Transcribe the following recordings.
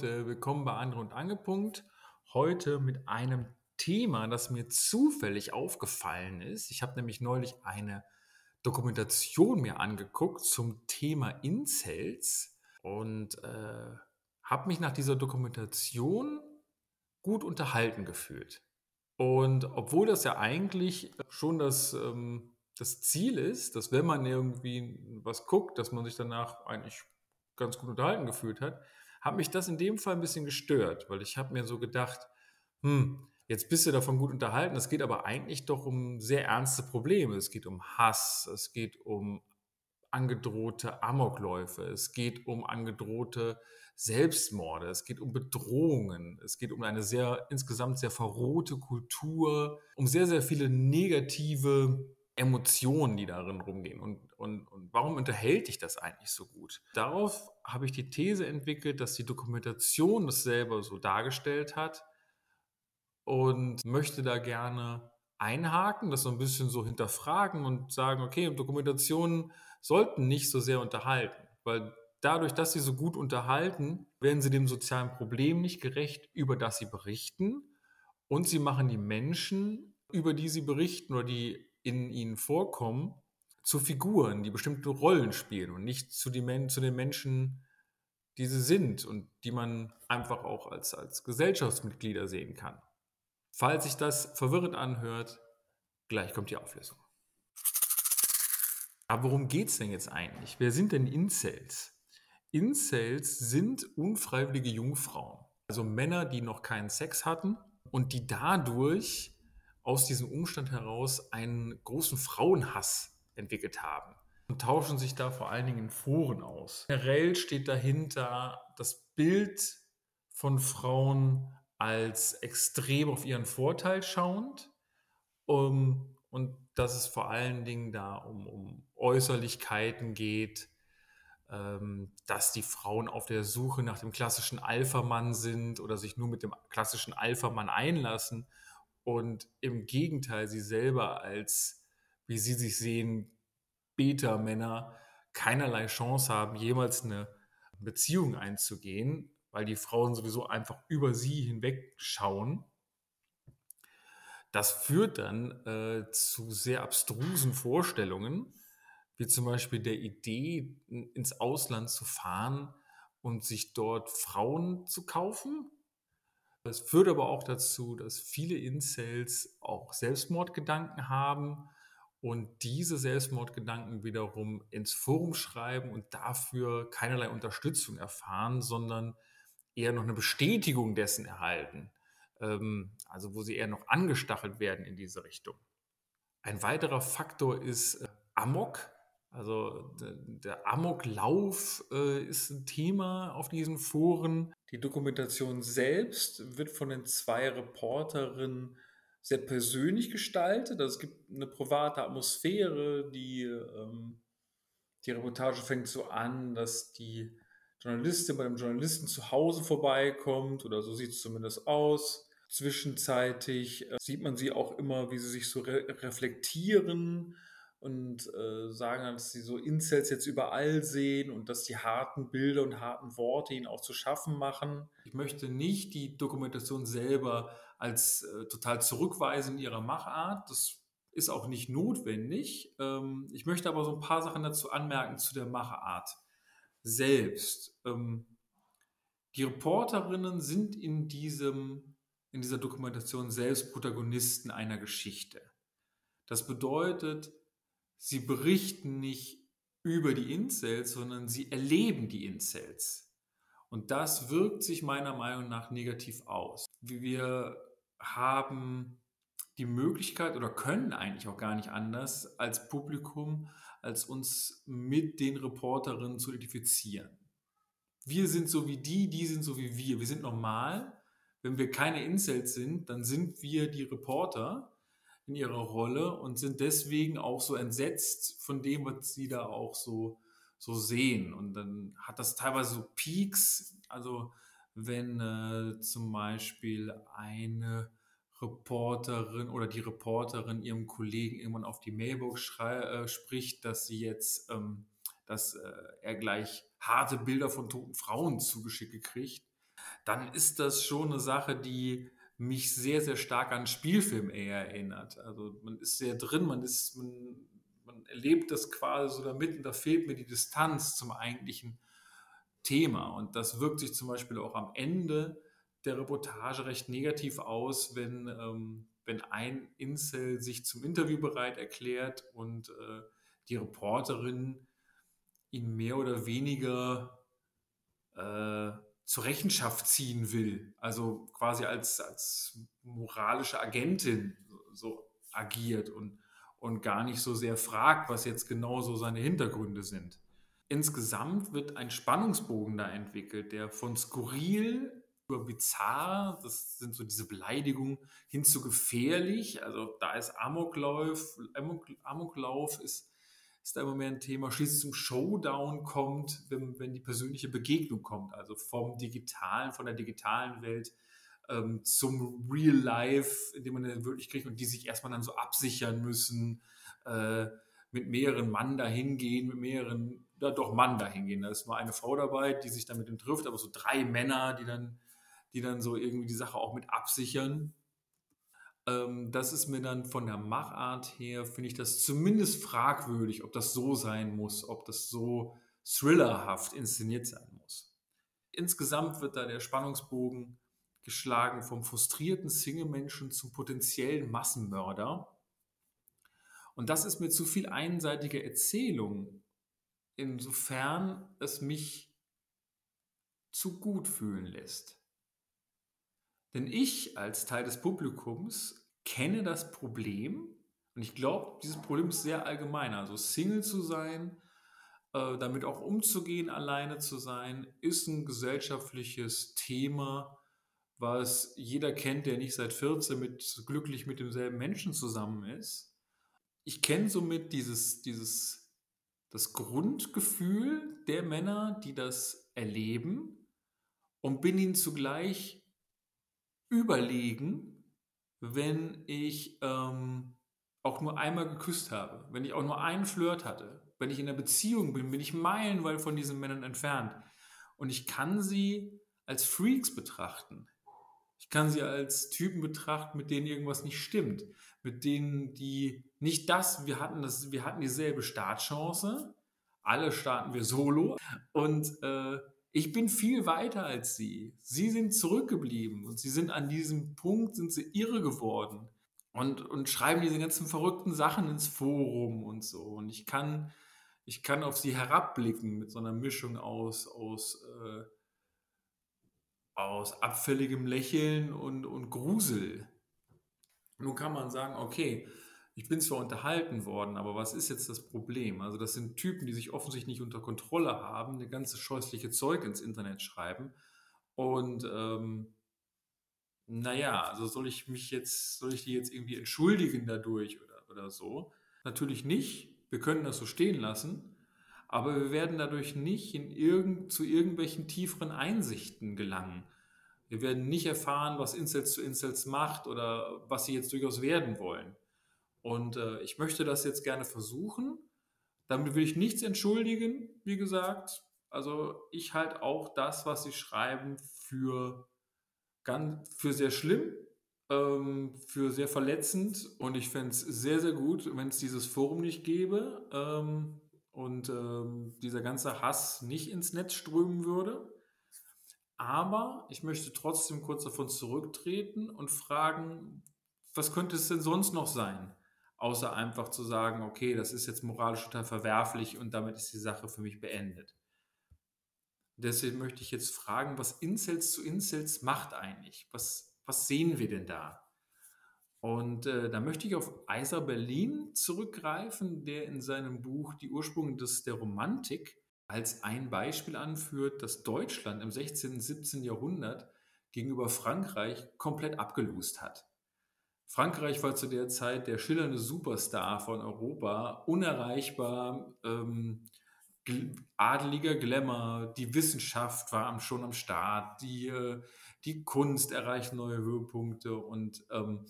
Leute, willkommen bei Andere und Angepunkt. Heute mit einem Thema, das mir zufällig aufgefallen ist. Ich habe nämlich neulich eine Dokumentation mir angeguckt zum Thema Incels und äh, habe mich nach dieser Dokumentation gut unterhalten gefühlt. Und obwohl das ja eigentlich schon das, ähm, das Ziel ist, dass wenn man irgendwie was guckt, dass man sich danach eigentlich ganz gut unterhalten gefühlt hat, hat mich das in dem Fall ein bisschen gestört, weil ich habe mir so gedacht, hm, jetzt bist du davon gut unterhalten, es geht aber eigentlich doch um sehr ernste Probleme. Es geht um Hass, es geht um angedrohte Amokläufe, es geht um angedrohte Selbstmorde, es geht um Bedrohungen, es geht um eine sehr insgesamt sehr verrohte Kultur, um sehr, sehr viele negative Emotionen, die darin rumgehen. Und, und, und warum unterhält dich das eigentlich so gut? Darauf habe ich die These entwickelt, dass die Dokumentation das selber so dargestellt hat und möchte da gerne einhaken, das so ein bisschen so hinterfragen und sagen, okay, Dokumentationen sollten nicht so sehr unterhalten, weil dadurch, dass sie so gut unterhalten, werden sie dem sozialen Problem nicht gerecht, über das sie berichten und sie machen die Menschen, über die sie berichten oder die in ihnen vorkommen, zu Figuren, die bestimmte Rollen spielen und nicht zu, die, zu den Menschen, die sie sind und die man einfach auch als, als Gesellschaftsmitglieder sehen kann. Falls sich das verwirrend anhört, gleich kommt die Auflösung. Aber worum geht es denn jetzt eigentlich? Wer sind denn Incels? Incels sind unfreiwillige Jungfrauen, also Männer, die noch keinen Sex hatten und die dadurch aus diesem Umstand heraus einen großen Frauenhass entwickelt haben und tauschen sich da vor allen Dingen in Foren aus. Generell steht dahinter das Bild von Frauen als extrem auf ihren Vorteil schauend um, und dass es vor allen Dingen da um, um Äußerlichkeiten geht, ähm, dass die Frauen auf der Suche nach dem klassischen Alpha-Mann sind oder sich nur mit dem klassischen Alpha-Mann einlassen und im Gegenteil sie selber als, wie sie sich sehen, Beta-Männer keinerlei Chance haben, jemals eine Beziehung einzugehen, weil die Frauen sowieso einfach über sie hinweg schauen. Das führt dann äh, zu sehr abstrusen Vorstellungen, wie zum Beispiel der Idee, ins Ausland zu fahren und sich dort Frauen zu kaufen, es führt aber auch dazu, dass viele Incels auch Selbstmordgedanken haben und diese Selbstmordgedanken wiederum ins Forum schreiben und dafür keinerlei Unterstützung erfahren, sondern eher noch eine Bestätigung dessen erhalten. Ähm, also wo sie eher noch angestachelt werden in diese Richtung. Ein weiterer Faktor ist äh, Amok. Also der Amoklauf äh, ist ein Thema auf diesen Foren. Die Dokumentation selbst wird von den zwei Reporterinnen sehr persönlich gestaltet. Also es gibt eine private Atmosphäre. Die, ähm, die Reportage fängt so an, dass die Journalistin bei dem Journalisten zu Hause vorbeikommt oder so sieht es zumindest aus. Zwischenzeitlich äh, sieht man sie auch immer, wie sie sich so re reflektieren und äh, sagen dass sie so Incels jetzt überall sehen und dass die harten Bilder und harten Worte ihnen auch zu schaffen machen. Ich möchte nicht die Dokumentation selber als äh, total zurückweisen in ihrer Machart. Das ist auch nicht notwendig. Ähm, ich möchte aber so ein paar Sachen dazu anmerken zu der Machart selbst. Ähm, die Reporterinnen sind in, diesem, in dieser Dokumentation selbst Protagonisten einer Geschichte. Das bedeutet, sie berichten nicht über die Incels, sondern sie erleben die Incels. Und das wirkt sich meiner Meinung nach negativ aus. Wir haben die Möglichkeit oder können eigentlich auch gar nicht anders als Publikum, als uns mit den Reporterinnen zu identifizieren. Wir sind so wie die, die sind so wie wir. Wir sind normal. Wenn wir keine Incels sind, dann sind wir die Reporter in ihrer Rolle und sind deswegen auch so entsetzt von dem, was sie da auch so, so sehen. Und dann hat das teilweise so Peaks, also wenn äh, zum Beispiel eine Reporterin oder die Reporterin ihrem Kollegen irgendwann auf die Mailbox äh, spricht, dass sie jetzt, ähm, dass äh, er gleich harte Bilder von toten Frauen zugeschickt kriegt, dann ist das schon eine Sache, die mich sehr, sehr stark an Spielfilm eher erinnert. Also man ist sehr drin, man ist, man, man erlebt das quasi so damit und da fehlt mir die Distanz zum eigentlichen Thema. Und das wirkt sich zum Beispiel auch am Ende der Reportage recht negativ aus, wenn, ähm, wenn ein Incel sich zum Interview bereit erklärt und äh, die Reporterin ihn mehr oder weniger äh, zur Rechenschaft ziehen will, also quasi als, als moralische Agentin so agiert und, und gar nicht so sehr fragt, was jetzt genau so seine Hintergründe sind. Insgesamt wird ein Spannungsbogen da entwickelt, der von skurril über bizarr, das sind so diese Beleidigungen, hin zu gefährlich. Also da ist Amoklauf, Amok, Amoklauf ist ist da immer mehr ein Thema, schließlich zum Showdown kommt, wenn, wenn die persönliche Begegnung kommt, also vom digitalen, von der digitalen Welt ähm, zum Real Life, in dem man dann wirklich kriegt und die sich erstmal dann so absichern müssen, äh, mit mehreren Mann dahin gehen, mit mehreren, ja doch Mann dahin gehen. Da ist nur eine Frau dabei, die sich dann mit dem trifft, aber so drei Männer, die dann, die dann so irgendwie die Sache auch mit absichern. Ähm, das ist mir dann von der Machart her, finde ich das zumindest fragwürdig, ob das so sein muss, ob das so thrillerhaft inszeniert sein muss. Insgesamt wird da der Spannungsbogen geschlagen vom frustrierten Single-Menschen zum potenziellen Massenmörder. Und das ist mir zu viel einseitige Erzählung, insofern es mich zu gut fühlen lässt. Denn ich als Teil des Publikums kenne das Problem und ich glaube, dieses Problem ist sehr allgemein. Also Single zu sein, äh, damit auch umzugehen, alleine zu sein, ist ein gesellschaftliches Thema, was jeder kennt, der nicht seit 14 mit, glücklich mit demselben Menschen zusammen ist. Ich kenne somit dieses, dieses, das Grundgefühl der Männer, die das erleben und bin ihnen zugleich überlegen, wenn ich ähm, auch nur einmal geküsst habe, wenn ich auch nur einen Flirt hatte, wenn ich in einer Beziehung bin, bin ich meilenweit von diesen Männern entfernt. Und ich kann sie als Freaks betrachten. Ich kann sie als Typen betrachten, mit denen irgendwas nicht stimmt. Mit denen, die nicht das, wir hatten das, wir hatten dieselbe Startchance. Alle starten wir solo. Und äh, ich bin viel weiter als sie. Sie sind zurückgeblieben und sie sind an diesem Punkt, sind sie irre geworden und, und schreiben diese ganzen verrückten Sachen ins Forum und so. Und ich kann, ich kann auf sie herabblicken mit so einer Mischung aus, aus, äh, aus abfälligem Lächeln und, und Grusel. Nun kann man sagen, okay, ich bin zwar unterhalten worden, aber was ist jetzt das Problem? Also das sind Typen, die sich offensichtlich nicht unter Kontrolle haben, eine ganze scheußliche Zeug ins Internet schreiben. Und ähm, naja, also soll ich mich jetzt, soll ich die jetzt irgendwie entschuldigen dadurch oder, oder so? Natürlich nicht. Wir können das so stehen lassen. Aber wir werden dadurch nicht in irgend, zu irgendwelchen tieferen Einsichten gelangen. Wir werden nicht erfahren, was Incels zu Incels macht oder was sie jetzt durchaus werden wollen. Und äh, ich möchte das jetzt gerne versuchen. Damit will ich nichts entschuldigen, wie gesagt. Also ich halte auch das, was sie schreiben, für, ganz, für sehr schlimm, ähm, für sehr verletzend. Und ich fände es sehr, sehr gut, wenn es dieses Forum nicht gäbe ähm, und ähm, dieser ganze Hass nicht ins Netz strömen würde. Aber ich möchte trotzdem kurz davon zurücktreten und fragen, was könnte es denn sonst noch sein? Außer einfach zu sagen, okay, das ist jetzt moralisch total verwerflich und damit ist die Sache für mich beendet. Deswegen möchte ich jetzt fragen, was Incels zu Incels macht eigentlich? Was, was sehen wir denn da? Und äh, da möchte ich auf Eiser Berlin zurückgreifen, der in seinem Buch Die Ursprünge des, der Romantik als ein Beispiel anführt, dass Deutschland im 16. und 17. Jahrhundert gegenüber Frankreich komplett abgelust hat. Frankreich war zu der Zeit der schillernde Superstar von Europa, unerreichbar, ähm, adeliger Glamour, die Wissenschaft war schon am Start, die, äh, die Kunst erreicht neue Höhepunkte und ähm,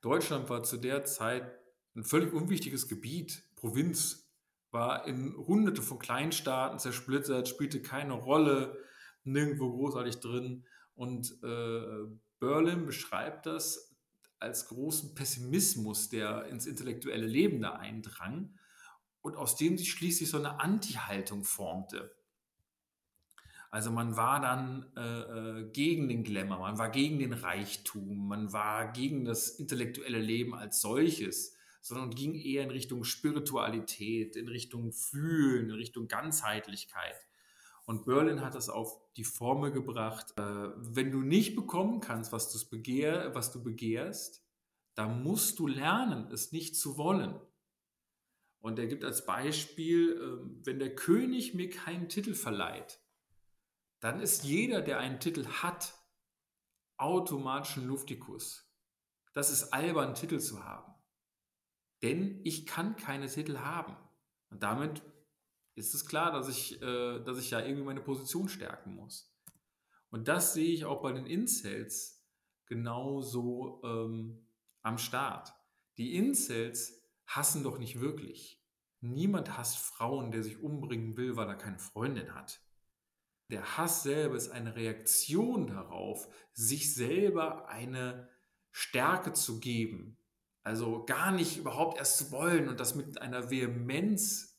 Deutschland war zu der Zeit ein völlig unwichtiges Gebiet, Provinz, war in hunderte von Kleinstaaten zersplittert, spielte keine Rolle nirgendwo großartig drin. Und äh, Berlin beschreibt das als großen Pessimismus, der ins intellektuelle Leben da eindrang und aus dem sich schließlich so eine Anti-Haltung formte. Also man war dann äh, äh, gegen den Glamour, man war gegen den Reichtum, man war gegen das intellektuelle Leben als solches, sondern ging eher in Richtung Spiritualität, in Richtung Fühlen, in Richtung Ganzheitlichkeit. Und Berlin hat das auf die Formel gebracht, äh, wenn du nicht bekommen kannst, was, begehr, was du begehrst, dann musst du lernen, es nicht zu wollen. Und er gibt als Beispiel, äh, wenn der König mir keinen Titel verleiht, dann ist jeder, der einen Titel hat, automatisch ein Luftikus. Das ist albern, Titel zu haben. Denn ich kann keine Titel haben. Und damit ist es klar, dass ich, äh, dass ich ja irgendwie meine Position stärken muss. Und das sehe ich auch bei den Incels genauso ähm, am Start. Die Incels hassen doch nicht wirklich. Niemand hasst Frauen, der sich umbringen will, weil er keine Freundin hat. Der Hass selber ist eine Reaktion darauf, sich selber eine Stärke zu geben. Also gar nicht überhaupt erst zu wollen und das mit einer Vehemenz,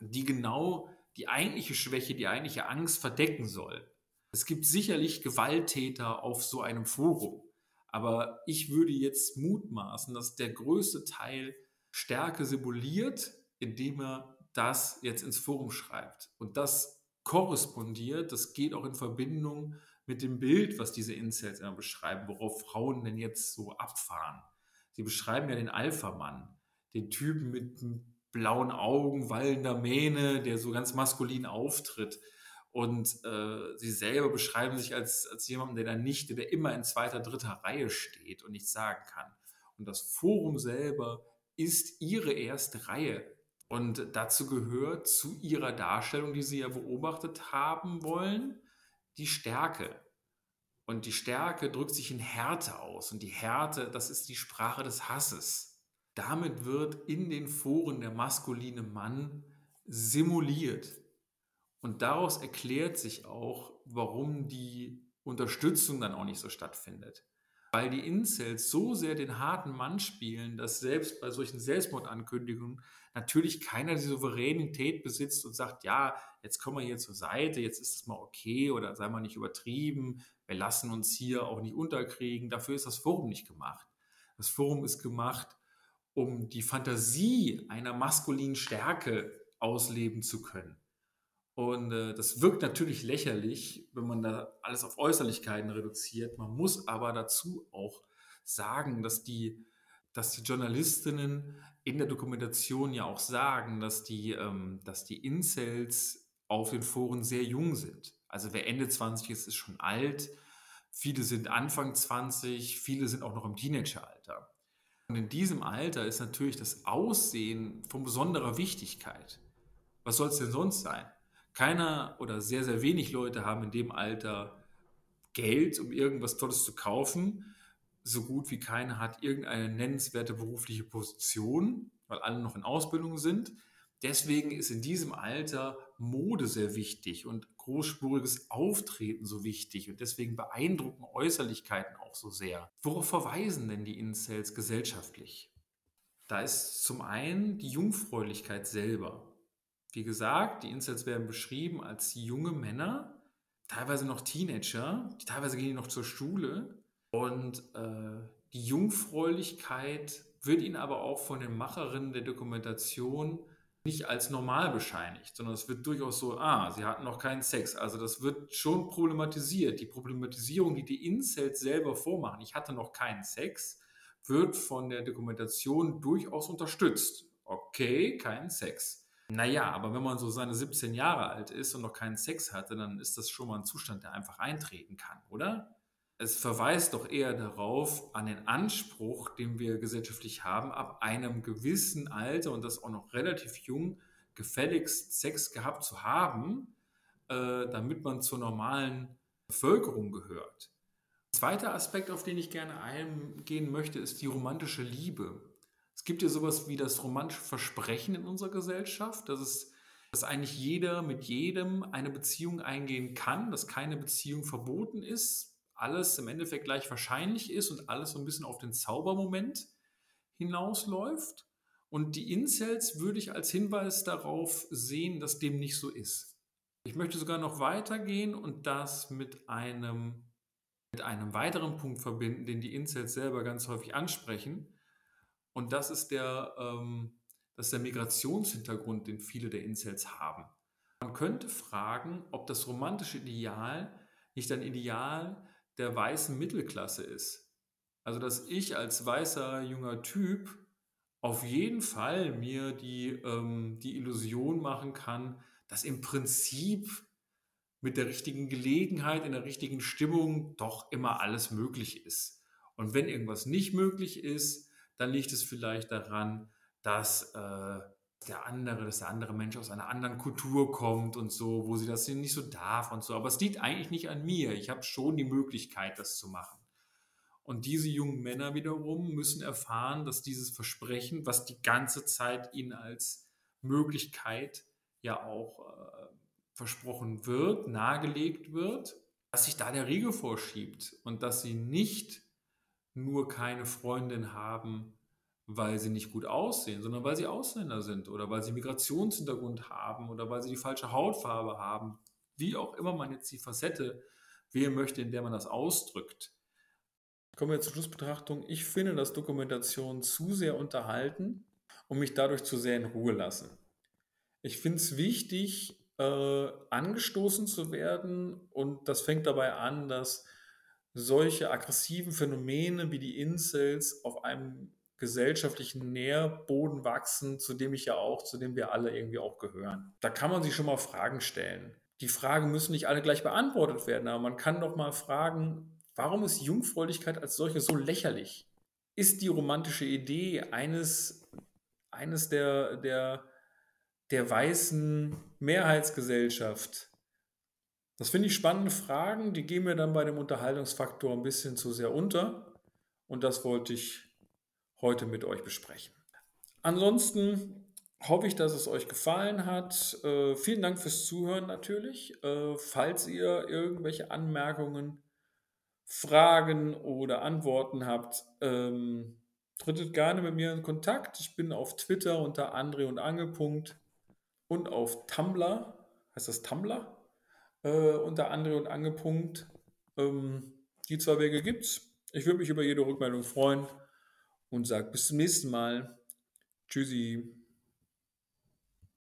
die genau die eigentliche Schwäche, die eigentliche Angst verdecken soll. Es gibt sicherlich Gewalttäter auf so einem Forum, aber ich würde jetzt mutmaßen, dass der größte Teil Stärke simuliert, indem er das jetzt ins Forum schreibt. Und das korrespondiert. Das geht auch in Verbindung mit dem Bild, was diese Incels immer beschreiben, worauf Frauen denn jetzt so abfahren. Sie beschreiben ja den Alpha-Mann, den Typen mit blauen Augen, wallender Mähne, der so ganz maskulin auftritt. Und äh, sie selber beschreiben sich als, als jemanden, der da nicht, der immer in zweiter, dritter Reihe steht und nichts sagen kann. Und das Forum selber ist ihre erste Reihe. Und dazu gehört zu ihrer Darstellung, die sie ja beobachtet haben wollen, die Stärke. Und die Stärke drückt sich in Härte aus. Und die Härte, das ist die Sprache des Hasses. Damit wird in den Foren der maskuline Mann simuliert. Und daraus erklärt sich auch, warum die Unterstützung dann auch nicht so stattfindet weil die Incels so sehr den harten Mann spielen, dass selbst bei solchen Selbstmordankündigungen natürlich keiner die Souveränität besitzt und sagt, ja, jetzt kommen wir hier zur Seite, jetzt ist es mal okay oder sei mal nicht übertrieben, wir lassen uns hier auch nicht unterkriegen. Dafür ist das Forum nicht gemacht. Das Forum ist gemacht, um die Fantasie einer maskulinen Stärke ausleben zu können. Und äh, das wirkt natürlich lächerlich, wenn man da alles auf Äußerlichkeiten reduziert. Man muss aber dazu auch sagen, dass die, dass die Journalistinnen in der Dokumentation ja auch sagen, dass die, ähm, dass die Incels auf den Foren sehr jung sind. Also wer Ende 20 ist, ist schon alt. Viele sind Anfang 20, viele sind auch noch im Teenageralter. Und in diesem Alter ist natürlich das Aussehen von besonderer Wichtigkeit. Was soll es denn sonst sein? keiner oder sehr, sehr wenig Leute haben in dem Alter Geld, um irgendwas Tolles zu kaufen. So gut wie keiner hat irgendeine nennenswerte berufliche Position, weil alle noch in Ausbildung sind. Deswegen ist in diesem Alter Mode sehr wichtig und großspuriges Auftreten so wichtig und deswegen beeindrucken Äußerlichkeiten auch so sehr. Worauf verweisen denn die Incels gesellschaftlich? Da ist zum einen die Jungfräulichkeit selber. Wie gesagt, die Incels werden beschrieben als junge Männer, teilweise noch Teenager, die teilweise gehen noch zur Schule. Und äh, die Jungfräulichkeit wird ihnen aber auch von den Macherinnen der Dokumentation nicht als normal bescheinigt, sondern es wird durchaus so, ah, sie hatten noch keinen Sex. Also das wird schon problematisiert. Die Problematisierung, die die Incels selber vormachen, ich hatte noch keinen Sex, wird von der Dokumentation durchaus unterstützt. Okay, keinen Sex. Naja, aber wenn man so seine 17 Jahre alt ist und noch keinen Sex hatte, dann ist das schon mal ein Zustand, der einfach eintreten kann, oder? Es verweist doch eher darauf, an den Anspruch, den wir gesellschaftlich haben, ab einem gewissen Alter und das auch noch relativ jung, gefälligst Sex gehabt zu haben, äh, damit man zur normalen Bevölkerung gehört. Zweiter Aspekt, auf den ich gerne eingehen möchte, ist die romantische Liebe. Es gibt ja sowas wie das romantische Versprechen in unserer Gesellschaft, dass es dass eigentlich jeder mit jedem eine Beziehung eingehen kann, dass keine Beziehung verboten ist, alles im Endeffekt gleich wahrscheinlich ist und alles so ein bisschen auf den Zaubermoment hinausläuft. Und die Incels würde ich als Hinweis darauf sehen, dass dem nicht so ist. Ich möchte sogar noch weitergehen und das mit einem, mit einem weiteren Punkt verbinden, den die Incels selber ganz häufig ansprechen. Und das ist der, ähm, das ist der Migrationshintergrund, den viele der Incels haben. Man könnte fragen, ob das romantische Ideal nicht ein Ideal der weißen Mittelklasse ist. Also, dass ich als weißer junger Typ auf jeden Fall mir die, ähm, die Illusion machen kann, dass im Prinzip mit der richtigen Gelegenheit, in der richtigen Stimmung doch immer alles möglich ist. Und wenn irgendwas nicht möglich ist, dann liegt es vielleicht daran, dass äh, der andere, dass der andere Mensch aus einer anderen Kultur kommt und so, wo sie das nicht so darf und so. Aber es liegt eigentlich nicht an mir. Ich habe schon die Möglichkeit, das zu machen. Und diese jungen Männer wiederum müssen erfahren, dass dieses Versprechen, was die ganze Zeit ihnen als Möglichkeit ja auch äh, versprochen wird, nahegelegt wird, dass sich da der Riegel vorschiebt und dass sie nicht nur keine Freundin haben, weil sie nicht gut aussehen, sondern weil sie Ausländer sind oder weil sie Migrationshintergrund haben oder weil sie die falsche Hautfarbe haben, wie auch immer man jetzt die Facette wählen möchte, in der man das ausdrückt. Kommen wir zur Schlussbetrachtung. Ich finde, dass Dokumentationen zu sehr unterhalten und mich dadurch zu sehr in Ruhe lassen. Ich finde es wichtig, äh, angestoßen zu werden und das fängt dabei an, dass solche aggressiven Phänomene wie die Incels auf einem gesellschaftlichen Nährboden wachsen, zu dem ich ja auch, zu dem wir alle irgendwie auch gehören. Da kann man sich schon mal Fragen stellen. Die Fragen müssen nicht alle gleich beantwortet werden, aber man kann doch mal fragen, warum ist Jungfräulichkeit als solche so lächerlich? Ist die romantische Idee eines, eines der, der, der weißen Mehrheitsgesellschaft? Das finde ich spannende Fragen, die gehen mir dann bei dem Unterhaltungsfaktor ein bisschen zu sehr unter. Und das wollte ich heute mit euch besprechen. Ansonsten hoffe ich, dass es euch gefallen hat. Äh, vielen Dank fürs Zuhören natürlich. Äh, falls ihr irgendwelche Anmerkungen, Fragen oder Antworten habt, ähm, trittet gerne mit mir in Kontakt. Ich bin auf Twitter unter Andre und Ange. und auf Tumblr, heißt das Tumblr, äh, unter Andre und Ange. Ähm, die zwei Wege gibt's. Ich würde mich über jede Rückmeldung freuen und sage bis zum nächsten Mal. Tschüssi.